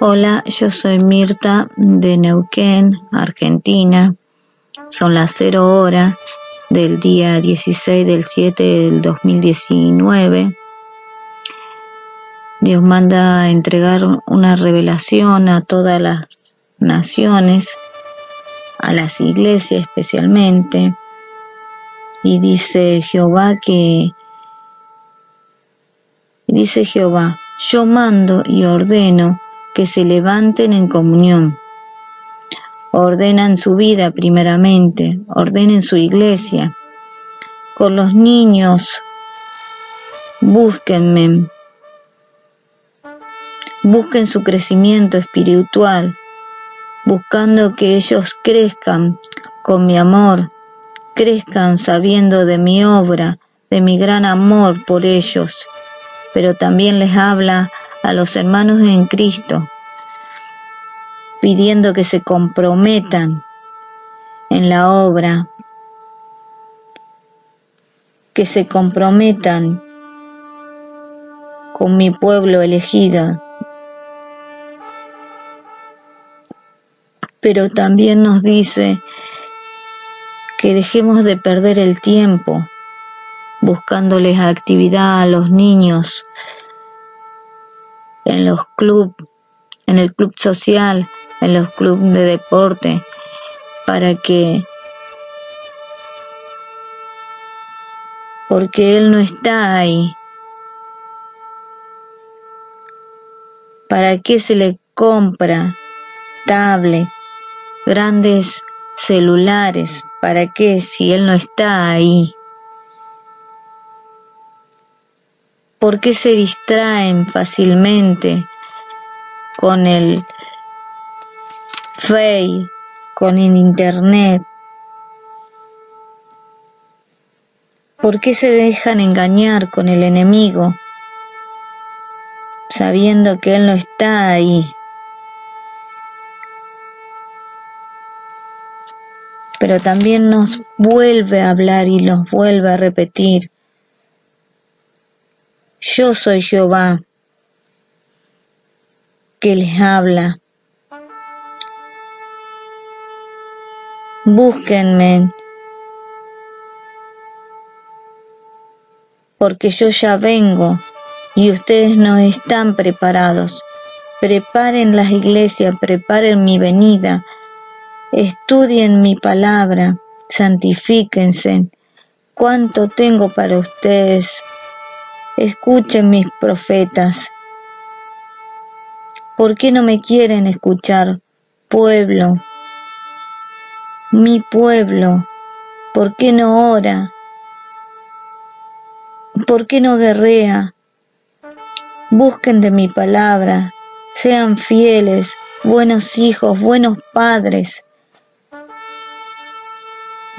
Hola, yo soy Mirta de Neuquén, Argentina. Son las 0 horas del día 16 del 7 del 2019. Dios manda a entregar una revelación a todas las naciones, a las iglesias especialmente. Y dice Jehová que, dice Jehová, yo mando y ordeno que se levanten en comunión. Ordenan su vida primeramente, ordenen su iglesia. Con los niños, búsquenme, busquen su crecimiento espiritual, buscando que ellos crezcan con mi amor, crezcan sabiendo de mi obra, de mi gran amor por ellos, pero también les habla a los hermanos en Cristo, pidiendo que se comprometan en la obra, que se comprometan con mi pueblo elegido. Pero también nos dice que dejemos de perder el tiempo buscándoles actividad a los niños, en los clubes, en el club social, en los clubes de deporte, para que, porque Él no está ahí. ¿Para qué se le compra tablet, grandes celulares? ¿Para qué si Él no está ahí? ¿Por qué se distraen fácilmente con el Face, con el Internet? ¿Por qué se dejan engañar con el enemigo sabiendo que Él no está ahí? Pero también nos vuelve a hablar y nos vuelve a repetir yo soy Jehová, que les habla. Búsquenme, porque yo ya vengo y ustedes no están preparados. Preparen las iglesias, preparen mi venida, estudien mi palabra, santifíquense. ¿Cuánto tengo para ustedes? Escuchen mis profetas. ¿Por qué no me quieren escuchar, pueblo? Mi pueblo, ¿por qué no ora? ¿Por qué no guerrea? Busquen de mi palabra, sean fieles, buenos hijos, buenos padres.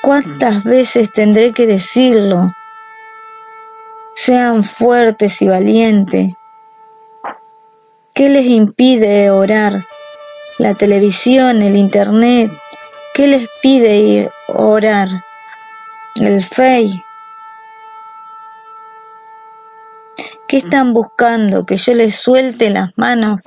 ¿Cuántas veces tendré que decirlo? Sean fuertes y valientes. ¿Qué les impide orar? La televisión, el internet. ¿Qué les pide orar? El Fey. ¿Qué están buscando? Que yo les suelte las manos